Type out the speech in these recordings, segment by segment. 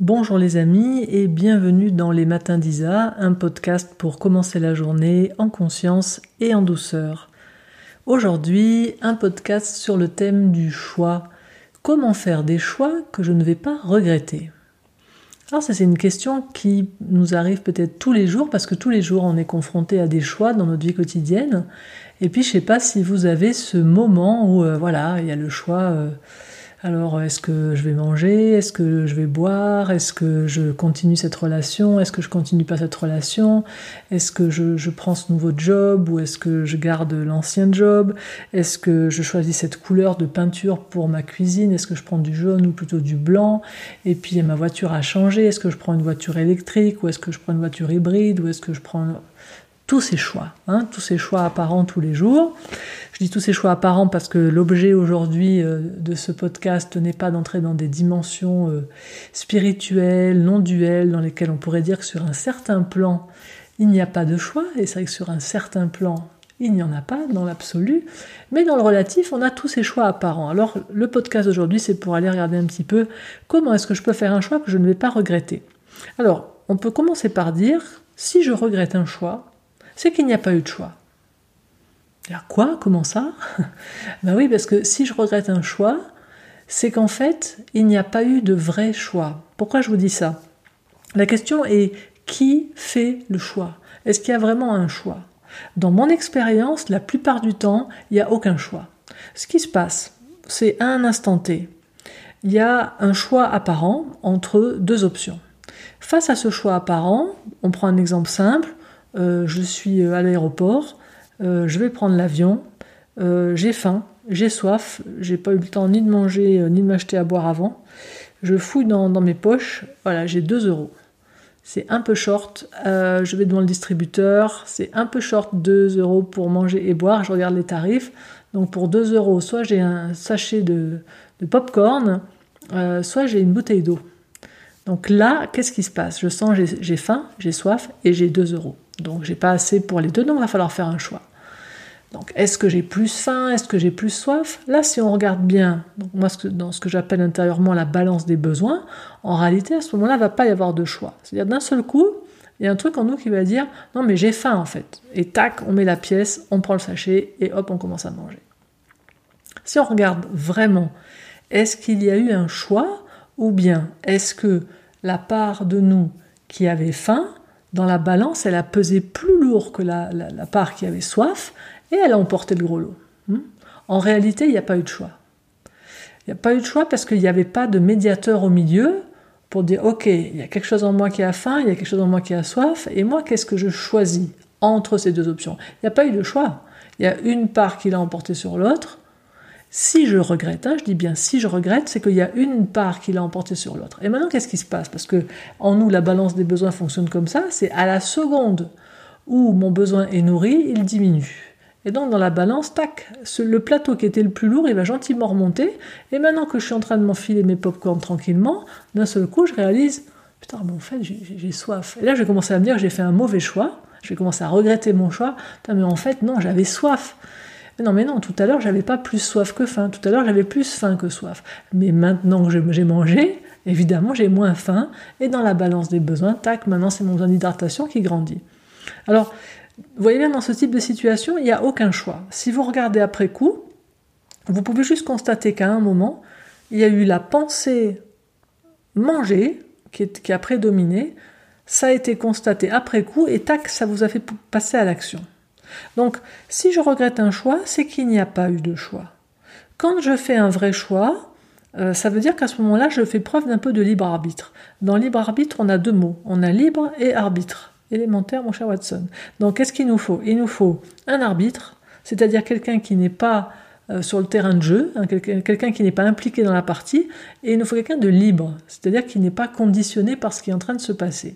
Bonjour les amis et bienvenue dans les Matins d'Isa, un podcast pour commencer la journée en conscience et en douceur. Aujourd'hui, un podcast sur le thème du choix. Comment faire des choix que je ne vais pas regretter? Alors ça c'est une question qui nous arrive peut-être tous les jours parce que tous les jours on est confronté à des choix dans notre vie quotidienne. Et puis je sais pas si vous avez ce moment où euh, voilà il y a le choix. Euh, alors, est-ce que je vais manger Est-ce que je vais boire Est-ce que je continue cette relation Est-ce que je continue pas cette relation Est-ce que je, prends ce nouveau job ou est-ce que je garde l'ancien job Est-ce que je choisis cette couleur de peinture pour ma cuisine Est-ce que je prends du jaune ou plutôt du blanc Et puis ma voiture a changé. Est-ce que je prends une voiture électrique ou est-ce que je prends une voiture hybride ou est-ce que je prends tous ces choix, hein, tous ces choix apparents tous les jours. Je dis tous ces choix apparents parce que l'objet aujourd'hui euh, de ce podcast n'est pas d'entrer dans des dimensions euh, spirituelles, non duelles, dans lesquelles on pourrait dire que sur un certain plan, il n'y a pas de choix, et c'est vrai que sur un certain plan, il n'y en a pas dans l'absolu, mais dans le relatif, on a tous ces choix apparents. Alors le podcast aujourd'hui, c'est pour aller regarder un petit peu comment est-ce que je peux faire un choix que je ne vais pas regretter. Alors, on peut commencer par dire, si je regrette un choix, c'est qu'il n'y a pas eu de choix. Alors quoi? Comment ça? Ben oui, parce que si je regrette un choix, c'est qu'en fait, il n'y a pas eu de vrai choix. Pourquoi je vous dis ça? La question est qui fait le choix? Est-ce qu'il y a vraiment un choix? Dans mon expérience, la plupart du temps, il n'y a aucun choix. Ce qui se passe, c'est à un instant T, il y a un choix apparent entre deux options. Face à ce choix apparent, on prend un exemple simple, euh, je suis euh, à l'aéroport, euh, je vais prendre l'avion, j'ai faim, j'ai soif, j'ai pas eu le temps ni de manger ni de m'acheter à boire avant. Je fouille dans, mes poches, voilà, j'ai 2 euros. C'est un peu short, je vais devant le distributeur, c'est un peu short 2 euros pour manger et boire, je regarde les tarifs. Donc pour 2 euros, soit j'ai un sachet de, de pop-corn, soit j'ai une bouteille d'eau. Donc là, qu'est-ce qui se passe? Je sens j'ai faim, j'ai soif et j'ai 2 euros. Donc j'ai pas assez pour les deux, donc il va falloir faire un choix. Donc est-ce que j'ai plus faim? Est-ce que j'ai plus soif? Là, si on regarde bien, moi dans ce que j'appelle intérieurement la balance des besoins, en réalité à ce moment-là, il va pas y avoir de choix. C'est-à-dire d'un seul coup, il y a un truc en nous qui va dire non mais j'ai faim en fait. Et tac, on met la pièce, on prend le sachet et hop, on commence à manger. Si on regarde vraiment, est-ce qu'il y a eu un choix ou bien est-ce que la part de nous qui avait faim dans la balance, elle a pesé plus lourd que la, part qui avait soif et elle a emporté le gros lot. Hmm? En réalité, il n'y a pas eu de choix. Il n'y a pas eu de choix parce qu'il n'y avait pas de médiateur au milieu pour dire ok, il y a quelque chose en moi qui a faim, il y a quelque chose en moi qui a soif, et moi, qu'est-ce que je choisis entre ces deux options? Il n'y a pas eu de choix. Il y a une part qui l'a emporté sur l'autre, si je regrette, hein, je dis bien si je regrette, c'est qu'il y a une part qui l'a emporté sur l'autre. Et maintenant, qu'est-ce qui se passe? Parce que en nous, la balance des besoins fonctionne comme ça, c'est à la seconde où mon besoin est nourri, il diminue. Et donc dans la balance, tac, le plateau qui était le plus lourd, il va gentiment remonter. Et maintenant que je suis en train de m'enfiler mes pop-corn tranquillement, d'un seul coup, je réalise, putain, mais en fait, j'ai soif. Et là, je vais commencer à me dire j'ai fait un mauvais choix. Je vais commencer à regretter mon choix. Putain, mais en fait, non, j'avais soif non, mais non, tout à l'heure, j'avais pas plus soif que faim. Tout à l'heure, j'avais plus faim que soif. Mais maintenant que j'ai mangé, évidemment, j'ai moins faim. Et dans la balance des besoins, tac, maintenant, c'est mon besoin d'hydratation qui grandit. Alors, vous voyez bien, dans ce type de situation, il n'y a aucun choix. Si vous regardez après coup, vous pouvez juste constater qu'à un moment, il y a eu la pensée manger qui, qui a prédominé, ça a été constaté après coup, et tac, ça vous a fait passer à l'action. Donc, si je regrette un choix, c'est qu'il n'y a pas eu de choix. Quand je fais un vrai choix, euh, ça veut dire qu'à ce moment-là, je fais preuve d'un peu de libre arbitre. Dans libre arbitre, on a deux mots. On a libre et arbitre. Élémentaire, mon cher Watson. Donc, qu'est-ce qu'il nous faut? Il nous faut un arbitre, c'est-à-dire quelqu'un qui n'est pas euh, sur le terrain de jeu, hein, quelqu'un qui n'est pas impliqué dans la partie, et il nous faut quelqu'un de libre, c'est-à-dire qui n'est pas conditionné par ce qui est en train de se passer.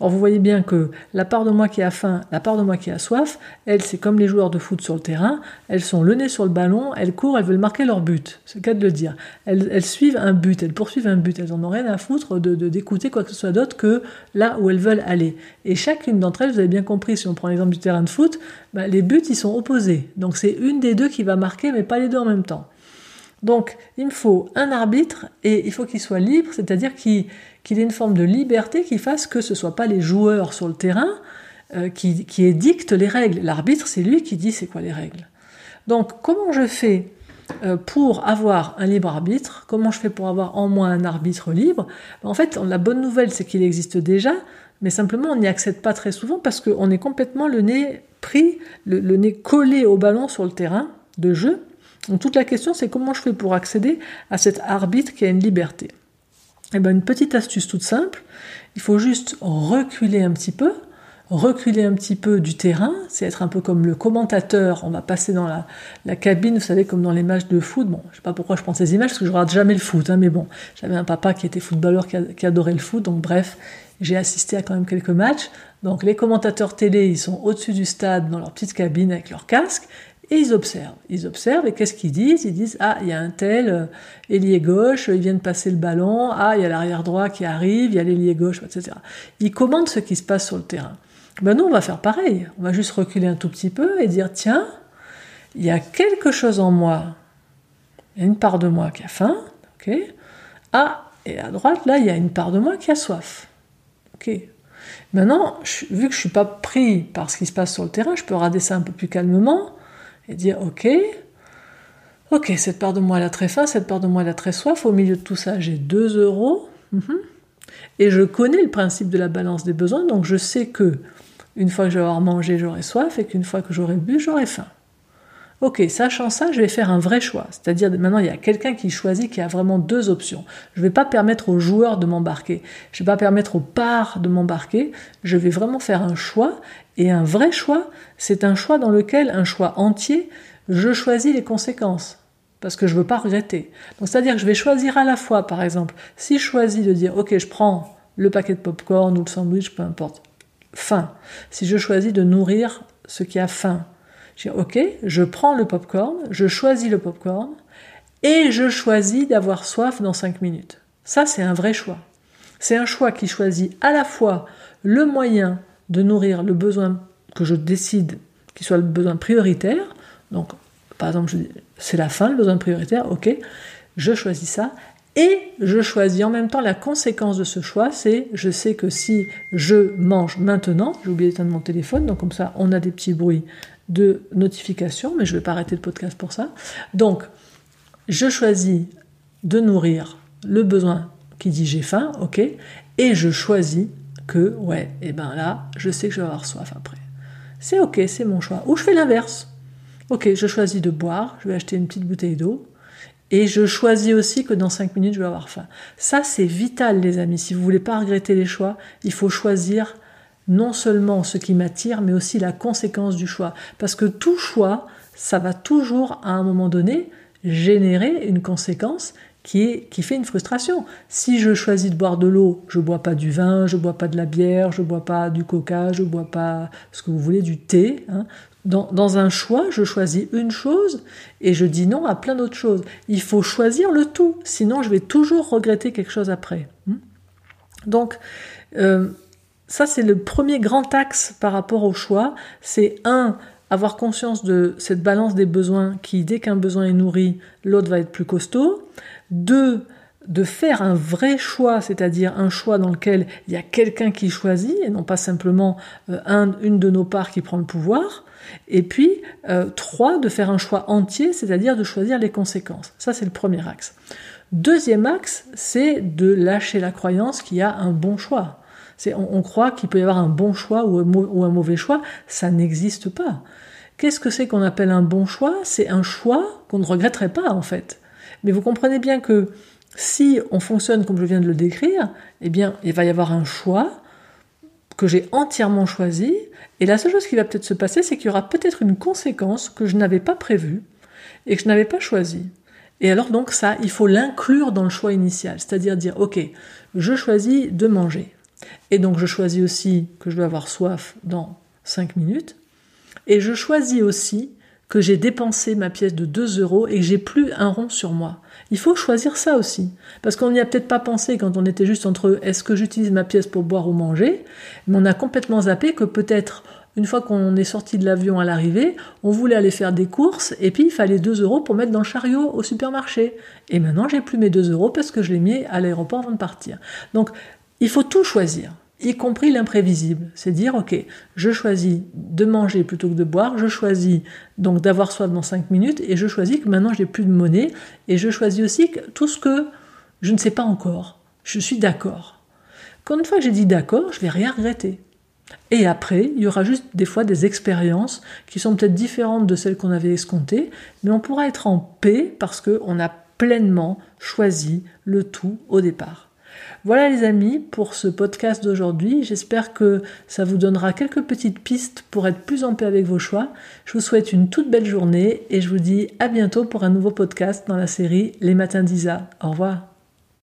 Or, vous voyez bien que la part de moi qui a faim, la part de moi qui a soif, elles, c'est comme les joueurs de foot sur le terrain, elles sont le nez sur le ballon, elles courent, elles veulent marquer leur but. C'est le cas de le dire. Elles, suivent un but, elles poursuivent un but. Elles n'en ont rien à foutre de, d'écouter quoi que ce soit d'autre que là où elles veulent aller. Et chacune d'entre elles, vous avez bien compris, si on prend l'exemple du terrain de foot, bah, les buts, ils sont opposés. Donc c'est une des deux qui va marquer, mais pas les deux en même temps. Donc, il me faut un arbitre et il faut qu'il soit libre, c'est-à-dire qu'il ait une forme de liberté qui fasse que ce ne soit pas les joueurs sur le terrain euh, qui, qui édictent les règles. L'arbitre, c'est lui qui dit c'est quoi les règles. Donc, comment je fais euh, pour avoir un libre arbitre? Comment je fais pour avoir en moi un arbitre libre? En fait, la bonne nouvelle, c'est qu'il existe déjà, mais simplement on n'y accède pas très souvent parce qu'on est complètement le nez pris, le, nez collé au ballon sur le terrain de jeu. Donc toute la question c'est comment je fais pour accéder à cet arbitre qui a une liberté. Et eh bien une petite astuce toute simple, il faut juste reculer un petit peu, reculer un petit peu du terrain, c'est être un peu comme le commentateur, on va passer dans la, cabine, vous savez, comme dans les matchs de foot. Bon, je sais pas pourquoi je prends ces images, parce que je regarde jamais le foot, hein, mais bon, j'avais un papa qui était footballeur, qui, adorait le foot, donc bref, j'ai assisté à quand même quelques matchs. Donc les commentateurs télé, ils sont au-dessus du stade dans leur petite cabine avec leur casque et ils observent. Ils observent et qu'est-ce qu'ils disent? Ils disent ah il y a un tel euh, ailier gauche, il vient de passer le ballon, ah il y a l'arrière droit qui arrive, il y a l'ailier gauche, etc. Ils commandent ce qui se passe sur le terrain. Ben nous on va faire pareil. On va juste reculer un tout petit peu et dire tiens il y a quelque chose en moi, il y a une part de moi qui a faim, ok? Ah et à droite là il y a une part de moi qui a soif. Ok? Maintenant, vu que je suis pas pris par ce qui se passe sur le terrain, je peux regarder ça un peu plus calmement et dire ok, ok, cette part de moi elle a très faim, cette part de moi elle a très soif. Au milieu de tout ça, j'ai 2 euros. Mhm. Et je connais le principe de la balance des besoins, donc je sais que une fois que avoir mangé, j'aurai soif, et qu'une fois que j'aurai bu, j'aurai faim. Ok, sachant ça, je vais faire un vrai choix. C'est-à-dire, maintenant, il y a quelqu'un qui choisit, qui a vraiment deux options. Je ne vais pas permettre aux joueurs de m'embarquer. Je ne vais pas permettre aux parts de m'embarquer. Je vais vraiment faire un choix. Et un vrai choix, c'est un choix dans lequel, un choix entier, je choisis les conséquences. Parce que je ne veux pas regretter. Donc, c'est-à-dire que je vais choisir à la fois, par exemple, si je choisis de dire, ok, je prends le paquet de popcorn ou le sandwich, peu importe, faim. Si je choisis de nourrir ce qui a faim, je dis, ok, je prends le popcorn, je choisis le popcorn, et je choisis d'avoir soif dans 5 minutes. Ça, c'est un vrai choix. C'est un choix qui choisit à la fois le moyen de nourrir le besoin que je décide qui soit le besoin prioritaire. Donc, par exemple, c'est la faim, le besoin prioritaire, ok, je choisis ça. Et je choisis en même temps la conséquence de ce choix, c'est je sais que si je mange maintenant, j'ai oublié d'éteindre mon téléphone, donc comme ça on a des petits bruits de notification, mais je ne vais pas arrêter le podcast pour ça. Donc, je choisis de nourrir le besoin qui dit j'ai faim, ok, et je choisis que, ouais, et eh ben là, je sais que je vais avoir soif après. C'est ok, c'est mon choix. Ou je fais l'inverse. Ok, je choisis de boire, je vais acheter une petite bouteille d'eau, et je choisis aussi que dans 5 minutes, je vais avoir faim. Ça, c'est vital, les amis. Si vous voulez pas regretter les choix, il faut choisir non seulement ce qui m'attire, mais aussi la conséquence du choix. Parce que tout choix, ça va toujours, à un moment donné, générer une conséquence qui, est, qui fait une frustration. Si je choisis de boire de l'eau, je bois pas du vin, je bois pas de la bière, je bois pas du coca, je bois pas ce que vous voulez, du thé. Hein. Dans, dans, un choix, je choisis une chose et je dis non à plein d'autres choses. Il faut choisir le tout, sinon je vais toujours regretter quelque chose après. Hein. Donc, euh, ça, c'est le premier grand axe par rapport au choix. C'est un, avoir conscience de cette balance des besoins qui, dès qu'un besoin est nourri, l'autre va être plus costaud. Deux, de faire un vrai choix, c'est-à-dire un choix dans lequel il y a quelqu'un qui choisit et non pas simplement euh, un, une de nos parts qui prend le pouvoir. Et puis, euh, trois, de faire un choix entier, c'est-à-dire de choisir les conséquences. Ça, c'est le premier axe. Deuxième axe, c'est de lâcher la croyance qu'il y a un bon choix. On, croit qu'il peut y avoir un bon choix ou un, mauvais choix. Ça n'existe pas. Qu'est-ce que c'est qu'on appelle un bon choix? C'est un choix qu'on ne regretterait pas en fait. Mais vous comprenez bien que si on fonctionne comme je viens de le décrire, eh bien, il va y avoir un choix que j'ai entièrement choisi, et la seule chose qui va peut-être se passer, c'est qu'il y aura peut-être une conséquence que je n'avais pas prévue et que je n'avais pas choisie. Et alors donc ça, il faut l'inclure dans le choix initial, c'est-à-dire dire, ok, je choisis de manger. Et donc je choisis aussi que je dois avoir soif dans 5 minutes. Et je choisis aussi que j'ai dépensé ma pièce de 2 euros et que j'ai plus un rond sur moi. Il faut choisir ça aussi. Parce qu'on n'y a peut-être pas pensé quand on était juste entre est-ce que j'utilise ma pièce pour boire ou manger, mais on a complètement zappé que peut-être une fois qu'on est sorti de l'avion à l'arrivée, on voulait aller faire des courses et puis il fallait 2 euros pour mettre dans le chariot au supermarché. Et maintenant, j'ai plus mes 2 euros parce que je l'ai mis à l'aéroport avant de partir. Donc, il faut tout choisir y compris l'imprévisible. C'est dire, ok, je choisis de manger plutôt que de boire, je choisis donc d'avoir soif dans 5 minutes, et je choisis que maintenant j'ai plus de monnaie, et je choisis aussi tout ce que je ne sais pas encore, je suis d'accord. Quand une fois que j'ai dit d'accord, je vais rien regretter. Et après, il y aura juste des fois des expériences qui sont peut-être différentes de celles qu'on avait escomptées, mais on pourra être en paix parce qu'on a pleinement choisi le tout au départ. Voilà les amis pour ce podcast d'aujourd'hui. J'espère que ça vous donnera quelques petites pistes pour être plus en paix avec vos choix. Je vous souhaite une toute belle journée et je vous dis à bientôt pour un nouveau podcast dans la série Les Matins d'Isa. Au revoir.